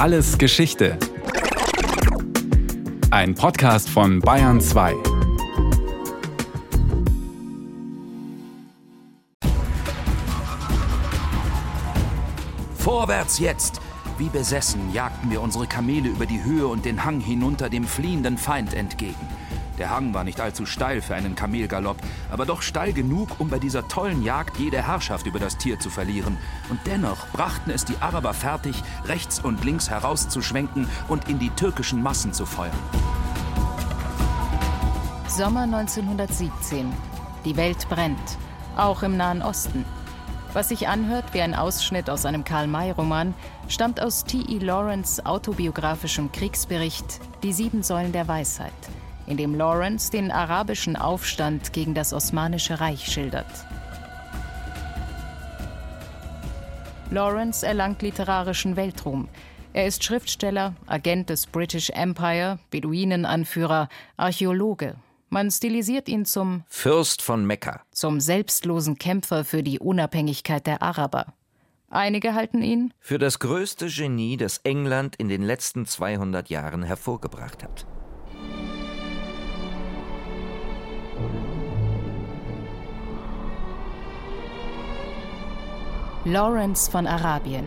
Alles Geschichte. Ein Podcast von Bayern 2. Vorwärts jetzt! Wie besessen jagten wir unsere Kamele über die Höhe und den Hang hinunter dem fliehenden Feind entgegen. Der Hang war nicht allzu steil für einen Kamelgalopp, aber doch steil genug, um bei dieser tollen Jagd jede Herrschaft über das Tier zu verlieren. Und dennoch brachten es die Araber fertig, rechts und links herauszuschwenken und in die türkischen Massen zu feuern. Sommer 1917. Die Welt brennt, auch im Nahen Osten. Was sich anhört wie ein Ausschnitt aus einem Karl-May-Roman, stammt aus T.E. Lawrence autobiografischem Kriegsbericht Die sieben Säulen der Weisheit in dem Lawrence den arabischen Aufstand gegen das Osmanische Reich schildert. Lawrence erlangt literarischen Weltruhm. Er ist Schriftsteller, Agent des British Empire, Beduinenanführer, Archäologe. Man stilisiert ihn zum Fürst von Mekka, zum selbstlosen Kämpfer für die Unabhängigkeit der Araber. Einige halten ihn für das größte Genie, das England in den letzten 200 Jahren hervorgebracht hat. Lawrence von Arabien.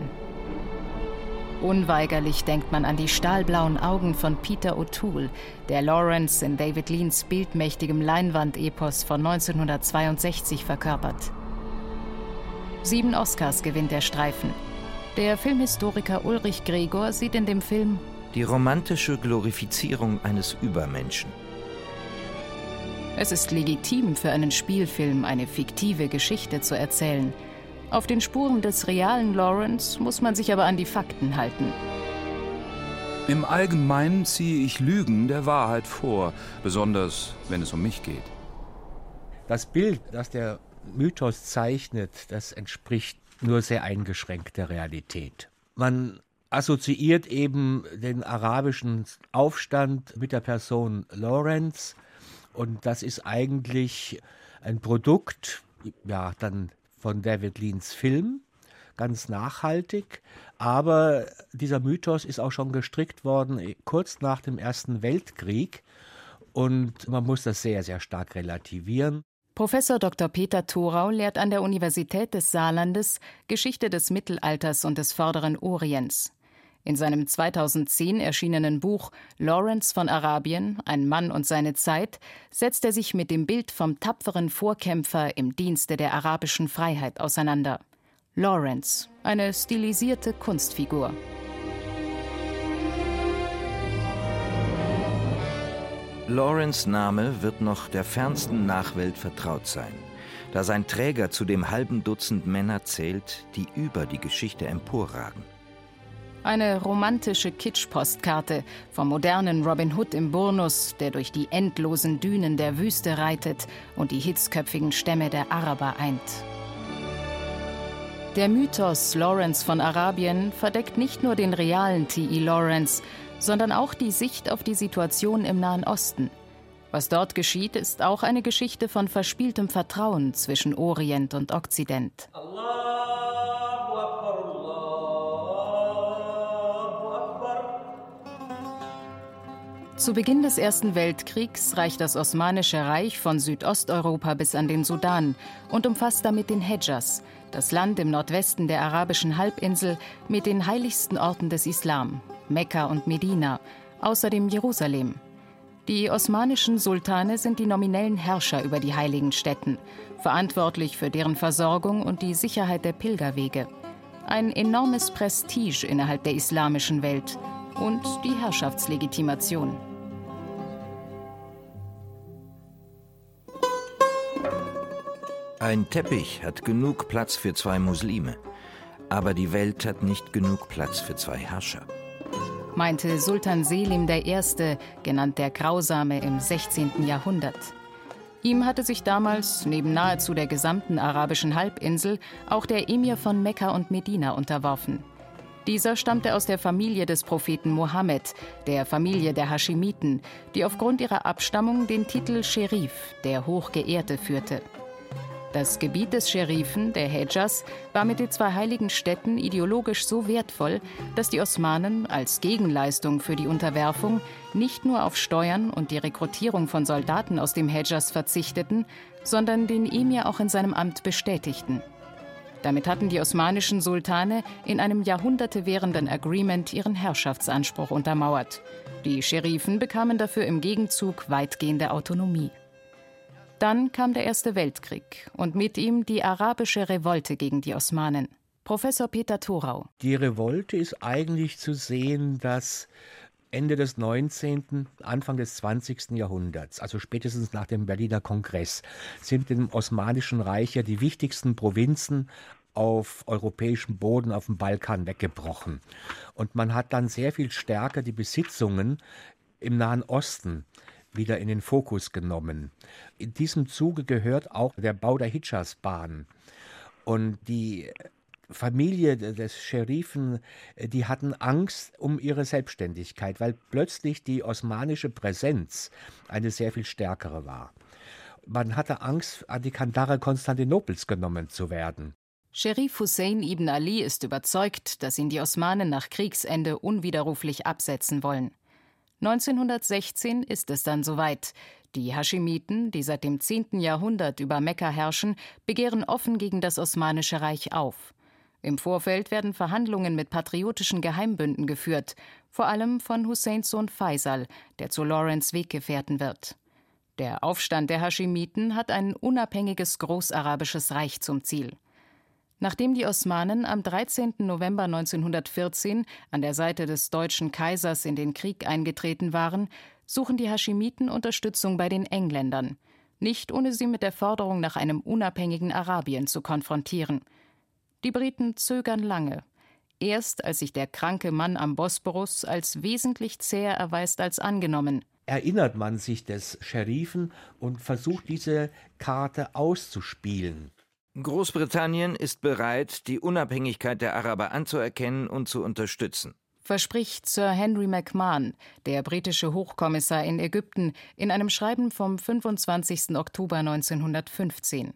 Unweigerlich denkt man an die stahlblauen Augen von Peter O'Toole, der Lawrence in David Leans bildmächtigem Leinwandepos von 1962 verkörpert. Sieben Oscars gewinnt der Streifen. Der Filmhistoriker Ulrich Gregor sieht in dem Film die romantische Glorifizierung eines Übermenschen. Es ist legitim für einen Spielfilm eine fiktive Geschichte zu erzählen – auf den Spuren des realen Lawrence muss man sich aber an die Fakten halten. Im Allgemeinen ziehe ich Lügen der Wahrheit vor, besonders wenn es um mich geht. Das Bild, das der Mythos zeichnet, das entspricht nur sehr eingeschränkt der Realität. Man assoziiert eben den arabischen Aufstand mit der Person Lawrence und das ist eigentlich ein Produkt, ja, dann von David Leans Film, ganz nachhaltig. Aber dieser Mythos ist auch schon gestrickt worden eh, kurz nach dem Ersten Weltkrieg. Und man muss das sehr, sehr stark relativieren. Professor Dr. Peter Thorau lehrt an der Universität des Saarlandes Geschichte des Mittelalters und des Vorderen Orients. In seinem 2010 erschienenen Buch Lawrence von Arabien, ein Mann und seine Zeit, setzt er sich mit dem Bild vom tapferen Vorkämpfer im Dienste der arabischen Freiheit auseinander. Lawrence, eine stilisierte Kunstfigur. Lawrence Name wird noch der fernsten Nachwelt vertraut sein, da sein Träger zu dem halben Dutzend Männer zählt, die über die Geschichte emporragen. Eine romantische Kitsch-Postkarte vom modernen Robin Hood im Burnus, der durch die endlosen Dünen der Wüste reitet und die hitzköpfigen Stämme der Araber eint. Der Mythos Lawrence von Arabien verdeckt nicht nur den realen T.E. Lawrence, sondern auch die Sicht auf die Situation im Nahen Osten. Was dort geschieht, ist auch eine Geschichte von verspieltem Vertrauen zwischen Orient und Okzident. Allah. Zu Beginn des Ersten Weltkriegs reicht das Osmanische Reich von Südosteuropa bis an den Sudan und umfasst damit den Hedjas, das Land im Nordwesten der arabischen Halbinsel mit den heiligsten Orten des Islam, Mekka und Medina, außerdem Jerusalem. Die osmanischen Sultane sind die nominellen Herrscher über die heiligen Städten, verantwortlich für deren Versorgung und die Sicherheit der Pilgerwege. Ein enormes Prestige innerhalb der islamischen Welt – und die Herrschaftslegitimation. Ein Teppich hat genug Platz für zwei Muslime, aber die Welt hat nicht genug Platz für zwei Herrscher. Meinte Sultan Selim I., genannt der Grausame im 16. Jahrhundert. Ihm hatte sich damals, neben nahezu der gesamten arabischen Halbinsel, auch der Emir von Mekka und Medina unterworfen. Dieser stammte aus der Familie des Propheten Mohammed, der Familie der Haschimiten, die aufgrund ihrer Abstammung den Titel Scherif, der Hochgeehrte, führte. Das Gebiet des Scherifen, der Hedjas, war mit den zwei heiligen Städten ideologisch so wertvoll, dass die Osmanen als Gegenleistung für die Unterwerfung nicht nur auf Steuern und die Rekrutierung von Soldaten aus dem Hedjas verzichteten, sondern den Emir auch in seinem Amt bestätigten. Damit hatten die osmanischen Sultane in einem Jahrhunderte währenden Agreement ihren Herrschaftsanspruch untermauert. Die Scherifen bekamen dafür im Gegenzug weitgehende Autonomie. Dann kam der Erste Weltkrieg und mit ihm die arabische Revolte gegen die Osmanen. Professor Peter Thorau. Die Revolte ist eigentlich zu sehen, dass Ende des 19., Anfang des 20. Jahrhunderts, also spätestens nach dem Berliner Kongress, sind im Osmanischen Reich ja die wichtigsten Provinzen auf europäischem Boden auf dem Balkan weggebrochen. Und man hat dann sehr viel stärker die Besitzungen im Nahen Osten wieder in den Fokus genommen. In diesem Zuge gehört auch der Bau der Hijaz-Bahn. Und die Familie des Scherifen, die hatten Angst um ihre Selbstständigkeit, weil plötzlich die osmanische Präsenz eine sehr viel stärkere war. Man hatte Angst, an die Kandare Konstantinopels genommen zu werden. Sherif Hussein ibn Ali ist überzeugt, dass ihn die Osmanen nach Kriegsende unwiderruflich absetzen wollen. 1916 ist es dann soweit. Die Haschimiten, die seit dem 10. Jahrhundert über Mekka herrschen, begehren offen gegen das Osmanische Reich auf. Im Vorfeld werden Verhandlungen mit patriotischen Geheimbünden geführt, vor allem von Husseins Sohn Faisal, der zu Lawrence Weggefährten wird. Der Aufstand der Haschimiten hat ein unabhängiges großarabisches Reich zum Ziel. Nachdem die Osmanen am 13. November 1914 an der Seite des deutschen Kaisers in den Krieg eingetreten waren, suchen die Haschimiten Unterstützung bei den Engländern, nicht ohne sie mit der Forderung nach einem unabhängigen Arabien zu konfrontieren. Die Briten zögern lange. Erst als sich der kranke Mann am Bosporus als wesentlich zäher erweist als angenommen, erinnert man sich des Scherifen und versucht diese Karte auszuspielen. Großbritannien ist bereit, die Unabhängigkeit der Araber anzuerkennen und zu unterstützen. Verspricht Sir Henry McMahon, der britische Hochkommissar in Ägypten, in einem Schreiben vom 25. Oktober 1915.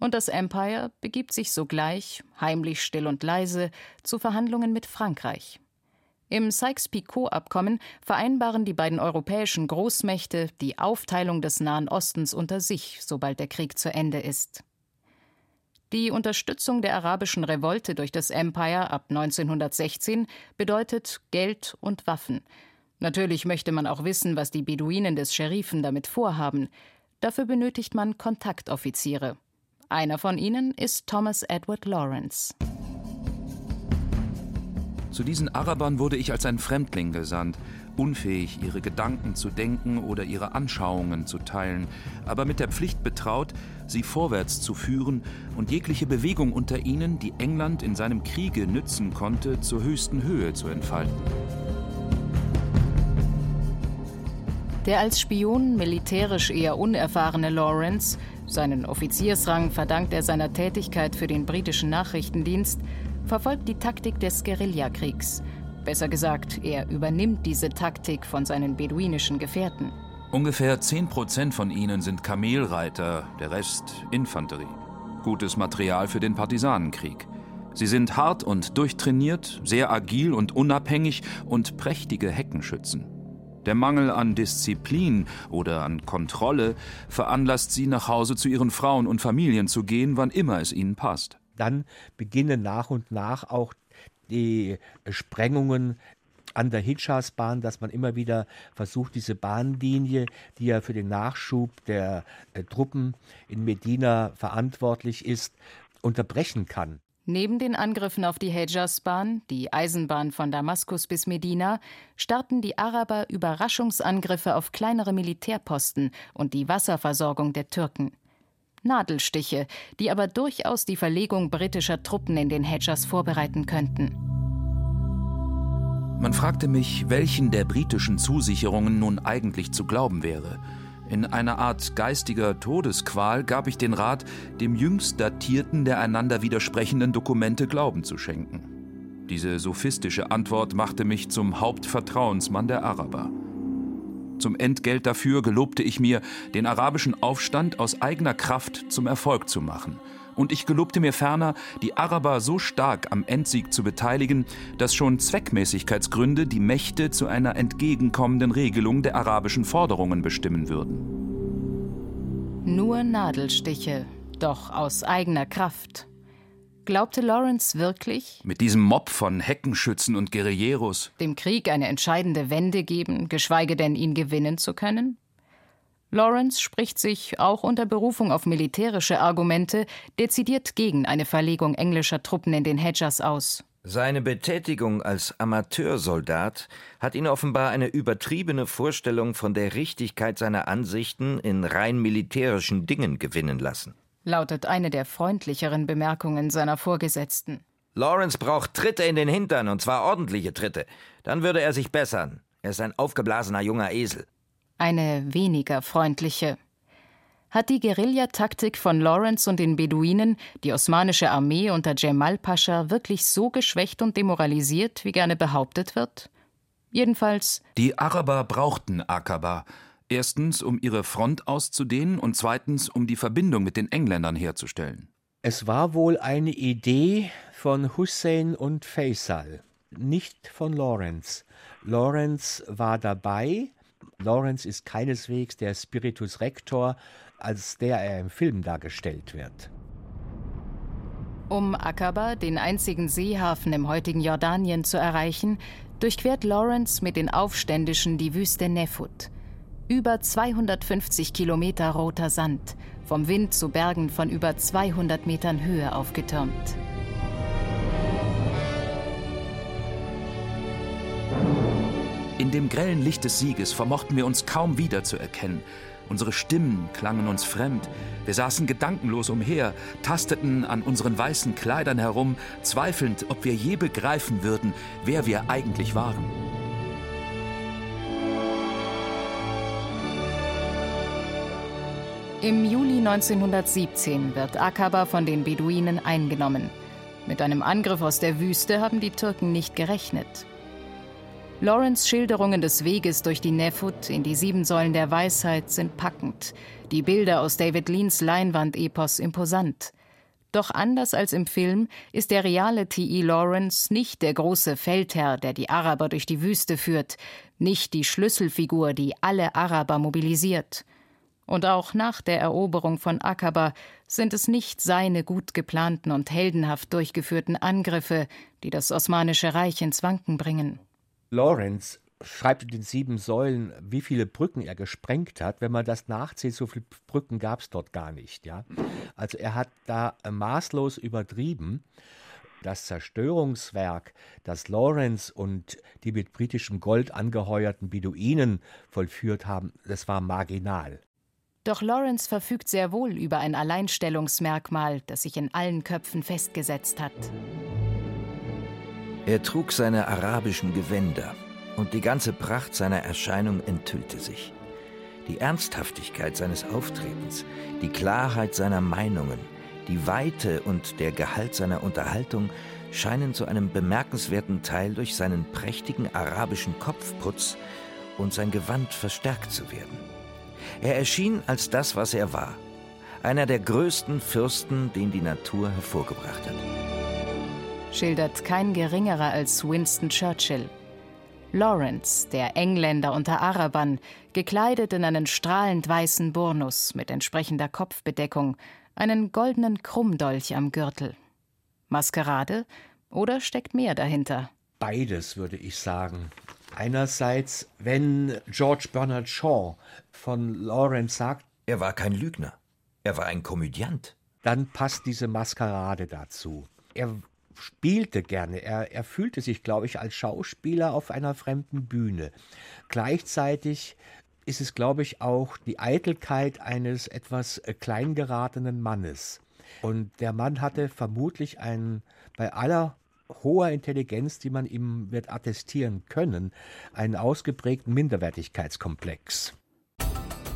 Und das Empire begibt sich sogleich, heimlich still und leise, zu Verhandlungen mit Frankreich. Im Sykes-Picot-Abkommen vereinbaren die beiden europäischen Großmächte die Aufteilung des Nahen Ostens unter sich, sobald der Krieg zu Ende ist. Die Unterstützung der arabischen Revolte durch das Empire ab 1916 bedeutet Geld und Waffen. Natürlich möchte man auch wissen, was die Beduinen des Scherifen damit vorhaben. Dafür benötigt man Kontaktoffiziere. Einer von ihnen ist Thomas Edward Lawrence. Zu diesen Arabern wurde ich als ein Fremdling gesandt, unfähig, ihre Gedanken zu denken oder ihre Anschauungen zu teilen, aber mit der Pflicht betraut, sie vorwärts zu führen und jegliche Bewegung unter ihnen, die England in seinem Kriege nützen konnte, zur höchsten Höhe zu entfalten. Der als Spion militärisch eher unerfahrene Lawrence, seinen Offiziersrang verdankt er seiner Tätigkeit für den britischen Nachrichtendienst, verfolgt die Taktik des Guerillakriegs. Besser gesagt, er übernimmt diese Taktik von seinen beduinischen Gefährten. Ungefähr 10 Prozent von ihnen sind Kamelreiter, der Rest Infanterie. Gutes Material für den Partisanenkrieg. Sie sind hart und durchtrainiert, sehr agil und unabhängig und prächtige Heckenschützen. Der Mangel an Disziplin oder an Kontrolle veranlasst sie, nach Hause zu ihren Frauen und Familien zu gehen, wann immer es ihnen passt. Dann beginnen nach und nach auch die Sprengungen an der Hijaz-Bahn, dass man immer wieder versucht, diese Bahnlinie, die ja für den Nachschub der äh, Truppen in Medina verantwortlich ist, unterbrechen kann. Neben den Angriffen auf die Hejaz-Bahn, die Eisenbahn von Damaskus bis Medina, starten die Araber Überraschungsangriffe auf kleinere Militärposten und die Wasserversorgung der Türken. Nadelstiche, die aber durchaus die Verlegung britischer Truppen in den Hedgers vorbereiten könnten. Man fragte mich, welchen der britischen Zusicherungen nun eigentlich zu glauben wäre. In einer Art geistiger Todesqual gab ich den Rat, dem jüngst datierten der einander widersprechenden Dokumente Glauben zu schenken. Diese sophistische Antwort machte mich zum Hauptvertrauensmann der Araber. Zum Entgelt dafür gelobte ich mir, den arabischen Aufstand aus eigener Kraft zum Erfolg zu machen. Und ich gelobte mir ferner, die Araber so stark am Endsieg zu beteiligen, dass schon Zweckmäßigkeitsgründe die Mächte zu einer entgegenkommenden Regelung der arabischen Forderungen bestimmen würden. Nur Nadelstiche, doch aus eigener Kraft. Glaubte Lawrence wirklich, Mit diesem Mob von Heckenschützen und Guerilleros dem Krieg eine entscheidende Wende geben, geschweige denn ihn gewinnen zu können? Lawrence spricht sich, auch unter Berufung auf militärische Argumente, dezidiert gegen eine Verlegung englischer Truppen in den Hedgers aus. Seine Betätigung als Amateursoldat hat ihn offenbar eine übertriebene Vorstellung von der Richtigkeit seiner Ansichten in rein militärischen Dingen gewinnen lassen. lautet eine der freundlicheren Bemerkungen seiner Vorgesetzten. Lawrence braucht Tritte in den Hintern, und zwar ordentliche Tritte. Dann würde er sich bessern. Er ist ein aufgeblasener junger Esel. Eine weniger freundliche. Hat die Guerillataktik von Lawrence und den Beduinen die osmanische Armee unter Jemal Pascha wirklich so geschwächt und demoralisiert, wie gerne behauptet wird? Jedenfalls Die Araber brauchten Akaba. Erstens, um ihre Front auszudehnen und zweitens, um die Verbindung mit den Engländern herzustellen. Es war wohl eine Idee von Hussein und Faisal, nicht von Lawrence. Lawrence war dabei. Lawrence ist keineswegs der Spiritus Rector, als der er im Film dargestellt wird. Um Akaba, den einzigen Seehafen im heutigen Jordanien, zu erreichen, durchquert Lawrence mit den Aufständischen die Wüste Nefut. Über 250 Kilometer roter Sand, vom Wind zu Bergen von über 200 Metern Höhe aufgetürmt. In dem grellen Licht des Sieges vermochten wir uns kaum wiederzuerkennen. Unsere Stimmen klangen uns fremd. Wir saßen gedankenlos umher, tasteten an unseren weißen Kleidern herum, zweifelnd, ob wir je begreifen würden, wer wir eigentlich waren. Im Juli 1917 wird Akaba von den Beduinen eingenommen. Mit einem Angriff aus der Wüste haben die Türken nicht gerechnet. Lawrence Schilderungen des Weges durch die Nefut in die sieben Säulen der Weisheit sind packend, die Bilder aus David Leans Leinwandepos imposant. Doch anders als im Film ist der reale T.E. Lawrence nicht der große Feldherr, der die Araber durch die Wüste führt, nicht die Schlüsselfigur, die alle Araber mobilisiert. Und auch nach der Eroberung von Akaba sind es nicht seine gut geplanten und heldenhaft durchgeführten Angriffe, die das Osmanische Reich ins Wanken bringen. Lawrence schreibt in den sieben Säulen, wie viele Brücken er gesprengt hat. Wenn man das nachzählt, so viele Brücken gab es dort gar nicht. Ja? Also er hat da maßlos übertrieben. Das Zerstörungswerk, das Lawrence und die mit britischem Gold angeheuerten Beduinen vollführt haben, das war marginal. Doch Lawrence verfügt sehr wohl über ein Alleinstellungsmerkmal, das sich in allen Köpfen festgesetzt hat. Er trug seine arabischen Gewänder, und die ganze Pracht seiner Erscheinung enthüllte sich. Die Ernsthaftigkeit seines Auftretens, die Klarheit seiner Meinungen, die Weite und der Gehalt seiner Unterhaltung scheinen zu einem bemerkenswerten Teil durch seinen prächtigen arabischen Kopfputz und sein Gewand verstärkt zu werden. Er erschien als das, was er war, einer der größten Fürsten, den die Natur hervorgebracht hat schildert kein geringerer als Winston Churchill. Lawrence, der Engländer unter Arabern, gekleidet in einen strahlend weißen Burnus mit entsprechender Kopfbedeckung, einen goldenen Krummdolch am Gürtel. Maskerade oder steckt mehr dahinter? Beides, würde ich sagen. Einerseits, wenn George Bernard Shaw von Lawrence sagt, er war kein Lügner, er war ein Komödiant. Dann passt diese Maskerade dazu. Er spielte gerne. Er, er fühlte sich, glaube ich, als Schauspieler auf einer fremden Bühne. Gleichzeitig ist es, glaube ich, auch die Eitelkeit eines etwas äh, kleingeratenen Mannes. Und der Mann hatte vermutlich einen, bei aller hoher Intelligenz, die man ihm wird attestieren können, einen ausgeprägten Minderwertigkeitskomplex.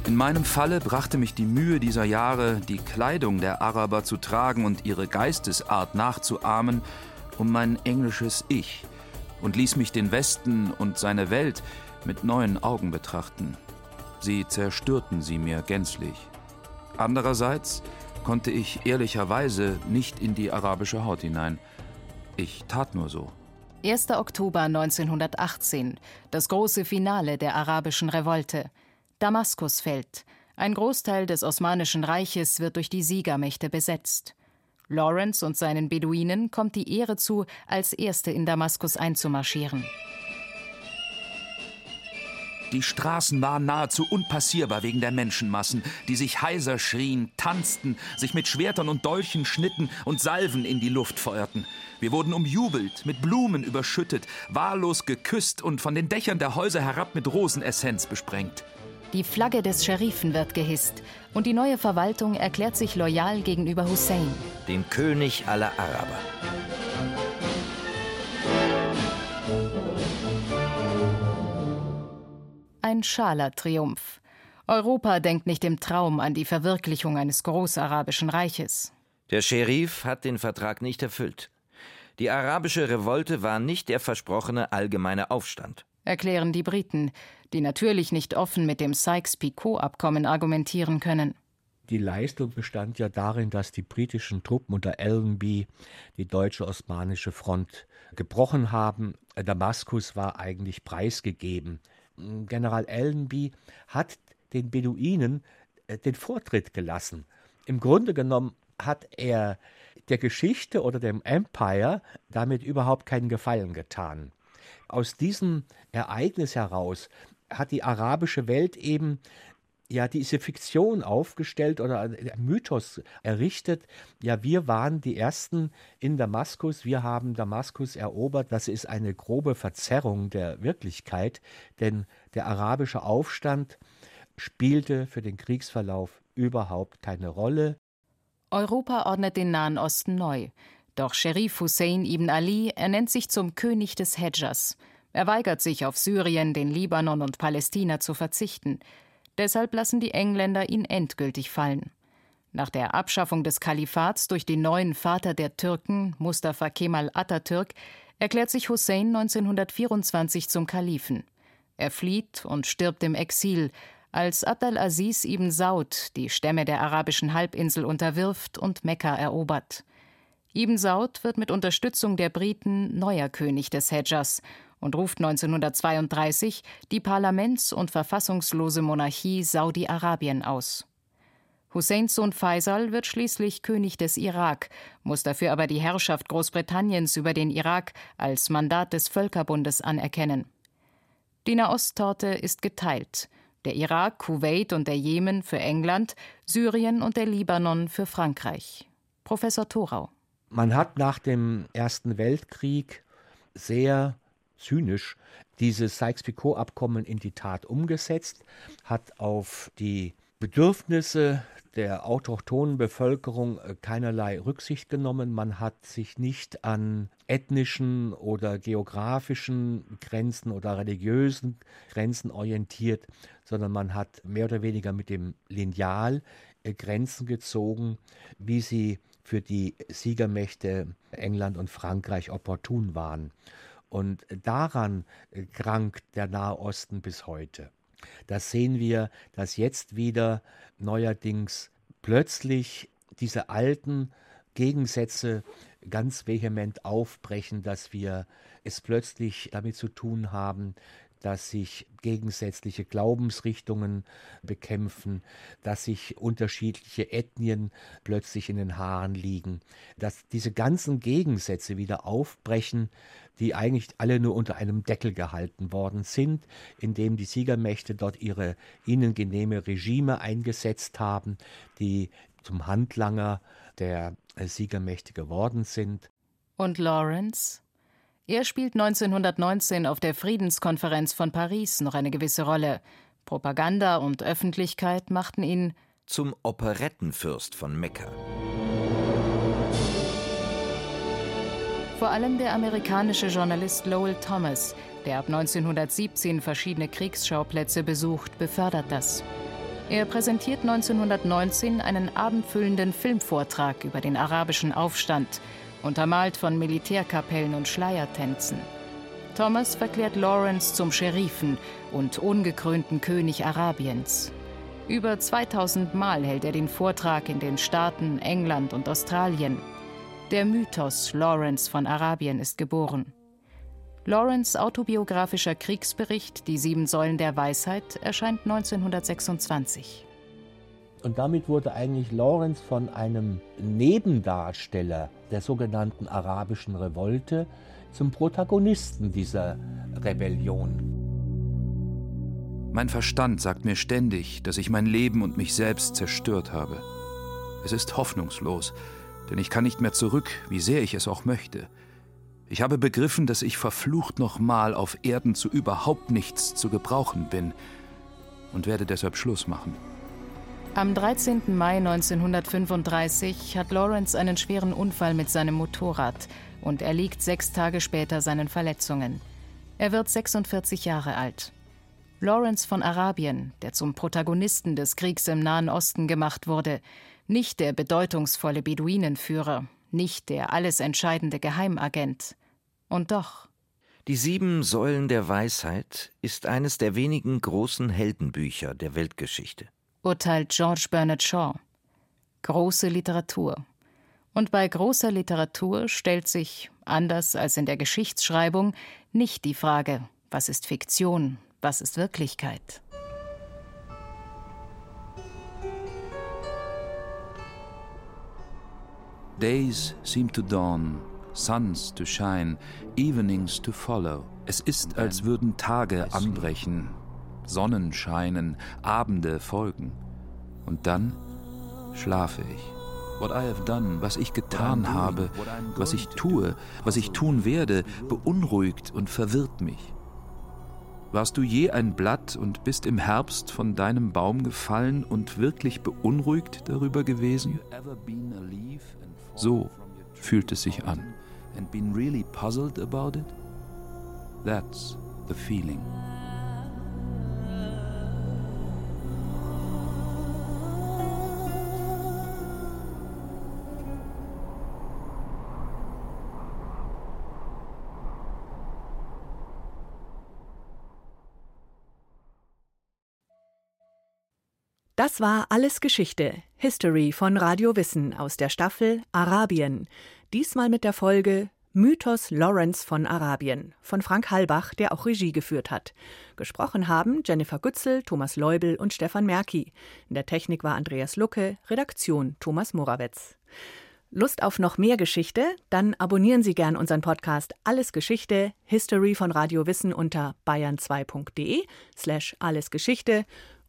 In meinem Falle brachte mich die Mühe dieser Jahre, die Kleidung der Araber zu tragen und ihre Geistesart nachzuahmen, um mein englisches Ich und ließ mich den Westen und seine Welt mit neuen Augen betrachten. Sie zerstörten sie mir gänzlich. Andererseits konnte ich ehrlicherweise nicht in die arabische Haut hinein. Ich tat nur so. 1. Oktober 1918, das große Finale der arabischen Revolte. Damaskus fällt. Ein Großteil des Osmanischen Reiches wird durch die Siegermächte besetzt. Lawrence und seinen Beduinen kommt die Ehre zu, als Erste in Damaskus einzumarschieren. Die Straßen waren nahezu unpassierbar wegen der Menschenmassen, die sich heiser schrien, tanzten, sich mit Schwertern und Dolchen schnitten und Salven in die Luft feuerten. Wir wurden umjubelt, mit Blumen überschüttet, wahllos geküsst und von den Dächern der Häuser herab mit Rosenessenz besprengt. Die Flagge des Scherifen wird gehisst und die neue Verwaltung erklärt sich loyal gegenüber Hussein, dem König aller Araber. Ein schaler Triumph. Europa denkt nicht im Traum an die Verwirklichung eines großarabischen Reiches. Der Scherif hat den Vertrag nicht erfüllt. Die arabische Revolte war nicht der versprochene allgemeine Aufstand. Erklären die Briten, die natürlich nicht offen mit dem Sykes-Picot-Abkommen argumentieren können. Die Leistung bestand ja darin, dass die britischen Truppen unter Allenby die deutsche osmanische Front gebrochen haben. Damaskus war eigentlich preisgegeben. General Allenby hat den Beduinen äh, den Vortritt gelassen. Im Grunde genommen hat er der Geschichte oder dem Empire damit überhaupt keinen Gefallen getan. Aus diesem Ereignis heraus hat die arabische Welt eben ja diese Fiktion aufgestellt oder einen Mythos errichtet. Ja, wir waren die Ersten in Damaskus, wir haben Damaskus erobert. Das ist eine grobe Verzerrung der Wirklichkeit, denn der arabische Aufstand spielte für den Kriegsverlauf überhaupt keine Rolle. Europa ordnet den Nahen Osten neu. Doch Sherif Hussein ibn Ali ernennt sich zum König des Hedjas. Er weigert sich, auf Syrien, den Libanon und Palästina zu verzichten. Deshalb lassen die Engländer ihn endgültig fallen. Nach der Abschaffung des Kalifats durch den neuen Vater der Türken, Mustafa Kemal Atatürk, erklärt sich Hussein 1924 zum Kalifen. Er flieht und stirbt im Exil, als Abd al-Aziz ibn Saud die Stämme der arabischen Halbinsel unterwirft und Mekka erobert. Ibn Saud wird mit Unterstützung der Briten neuer König des Hedjas und ruft 1932 die parlaments- und verfassungslose Monarchie Saudi-Arabien aus. Husseins Sohn Faisal wird schließlich König des Irak, muss dafür aber die Herrschaft Großbritanniens über den Irak als Mandat des Völkerbundes anerkennen. Die Nahosttorte ist geteilt. Der Irak, Kuwait und der Jemen für England, Syrien und der Libanon für Frankreich. Professor Thorau. Man hat nach dem Ersten Weltkrieg sehr zynisch dieses Sykes-Picot-Abkommen in die Tat umgesetzt, hat auf die Bedürfnisse der autochthonen Bevölkerung äh, keinerlei Rücksicht genommen. Man hat sich nicht an ethnischen oder geografischen Grenzen oder religiösen Grenzen orientiert, sondern man hat mehr oder weniger mit dem Lineal äh, Grenzen gezogen, wie sie für die Siegermächte England und Frankreich opportun waren. Und daran äh, krankt der Nahe Osten bis heute. Das sehen wir, dass jetzt wieder neuerdings plötzlich diese alten Gegensätze ganz vehement aufbrechen, dass wir es plötzlich damit zu tun haben, dass sich gegensätzliche Glaubensrichtungen bekämpfen, dass sich unterschiedliche Ethnien plötzlich in den Haaren liegen, dass diese ganzen Gegensätze wieder aufbrechen, die eigentlich alle nur unter einem Deckel gehalten worden sind, indem die Siegermächte dort ihre ihnen genehme Regime eingesetzt haben, die zum Handlanger der Siegermächte geworden sind. Und Lawrence? Er spielt 1919 auf der Friedenskonferenz von Paris noch eine gewisse Rolle. Propaganda und Öffentlichkeit machten ihn zum Operettenfürst von Mekka. Vor allem der amerikanische Journalist Lowell Thomas, der ab 1917 verschiedene Kriegsschauplätze besucht, befördert das. Er präsentiert 1919 einen abendfüllenden Filmvortrag über den arabischen Aufstand – untermalt von Militärkapellen und Schleiertänzen. Thomas verklärt Lawrence zum Scherifen und ungekrönten König Arabiens. Über 2000 Mal hält er den Vortrag in den Staaten, England und Australien. Der Mythos Lawrence von Arabien ist geboren. Lawrence autobiografischer Kriegsbericht Die sieben Säulen der Weisheit erscheint 1926. Und damit wurde eigentlich Lawrence von einem Nebendarsteller der sogenannten arabischen Revolte zum Protagonisten dieser Rebellion. Mein Verstand sagt mir ständig, dass ich mein Leben und mich selbst zerstört habe. Es ist hoffnungslos, denn ich kann nicht mehr zurück, wie sehr ich es auch möchte. Ich habe begriffen, dass ich verflucht nochmal auf Erden zu überhaupt nichts zu gebrauchen bin und werde deshalb Schluss machen. Am 13. Mai 1935 hat Lawrence einen schweren Unfall mit seinem Motorrad und erliegt sechs Tage später seinen Verletzungen. Er wird 46 Jahre alt. Lawrence von Arabien, der zum Protagonisten des Kriegs im Nahen Osten gemacht wurde, nicht der bedeutungsvolle Beduinenführer, nicht der alles entscheidende Geheimagent. Und doch. Die Sieben Säulen der Weisheit ist eines der wenigen großen Heldenbücher der Weltgeschichte. Urteilt George Bernard Shaw. Große Literatur. Und bei großer Literatur stellt sich, anders als in der Geschichtsschreibung, nicht die Frage, was ist Fiktion, was ist Wirklichkeit. Days seem to dawn, suns to shine, evenings to follow. Es ist, als würden Tage anbrechen, Sonnen scheinen, Abende folgen. Und dann schlafe ich. What I have done, was ich getan habe, was ich tue, was ich tun werde, beunruhigt und verwirrt mich. Warst du je ein Blatt und bist im Herbst von deinem Baum gefallen und wirklich beunruhigt darüber gewesen? So fühlt es sich an. And been really puzzled about it? That's the feeling. Das war Alles Geschichte, History von Radio Wissen aus der Staffel Arabien. Diesmal mit der Folge Mythos Lawrence von Arabien von Frank Halbach, der auch Regie geführt hat. Gesprochen haben Jennifer Gützel, Thomas Leubel und Stefan Merki. In der Technik war Andreas Lucke, Redaktion Thomas Morawetz. Lust auf noch mehr Geschichte? Dann abonnieren Sie gern unseren Podcast Alles Geschichte, History von Radio Wissen unter bayern2.de slash allesgeschichte